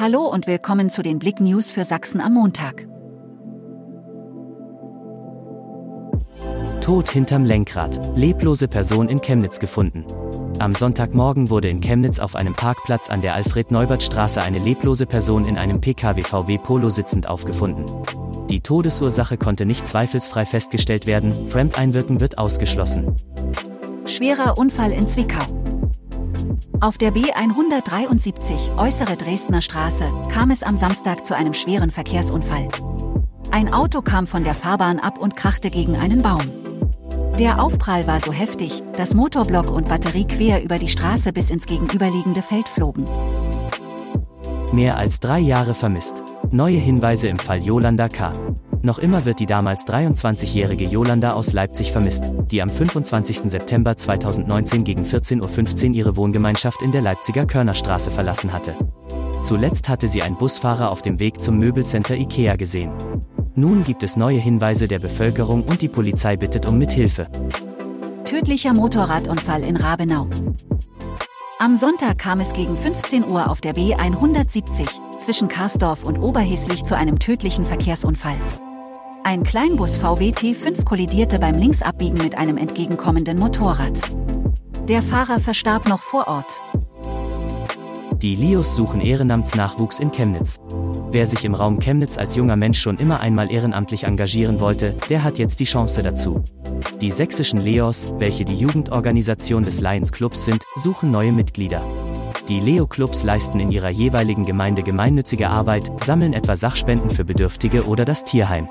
Hallo und willkommen zu den Blick News für Sachsen am Montag. Tod hinterm Lenkrad. Leblose Person in Chemnitz gefunden. Am Sonntagmorgen wurde in Chemnitz auf einem Parkplatz an der Alfred-Neubert-Straße eine leblose Person in einem PKW-VW Polo sitzend aufgefunden. Die Todesursache konnte nicht zweifelsfrei festgestellt werden, Fremdeinwirken wird ausgeschlossen. Schwerer Unfall in Zwickau. Auf der B173 äußere Dresdner Straße kam es am Samstag zu einem schweren Verkehrsunfall. Ein Auto kam von der Fahrbahn ab und krachte gegen einen Baum. Der Aufprall war so heftig, dass Motorblock und Batterie quer über die Straße bis ins gegenüberliegende Feld flogen. Mehr als drei Jahre vermisst. Neue Hinweise im Fall Yolanda K. Noch immer wird die damals 23-jährige Yolanda aus Leipzig vermisst, die am 25. September 2019 gegen 14.15 Uhr ihre Wohngemeinschaft in der Leipziger Körnerstraße verlassen hatte. Zuletzt hatte sie einen Busfahrer auf dem Weg zum Möbelcenter IKEA gesehen. Nun gibt es neue Hinweise der Bevölkerung und die Polizei bittet um Mithilfe. Tödlicher Motorradunfall in Rabenau. Am Sonntag kam es gegen 15 Uhr auf der B170 zwischen Karsdorf und Oberheslich zu einem tödlichen Verkehrsunfall. Ein Kleinbus VW T5 kollidierte beim Linksabbiegen mit einem entgegenkommenden Motorrad. Der Fahrer verstarb noch vor Ort. Die Lios suchen Ehrenamtsnachwuchs in Chemnitz. Wer sich im Raum Chemnitz als junger Mensch schon immer einmal ehrenamtlich engagieren wollte, der hat jetzt die Chance dazu. Die sächsischen Leos, welche die Jugendorganisation des Lions Clubs sind, suchen neue Mitglieder. Die Leo-Clubs leisten in ihrer jeweiligen Gemeinde gemeinnützige Arbeit, sammeln etwa Sachspenden für Bedürftige oder das Tierheim.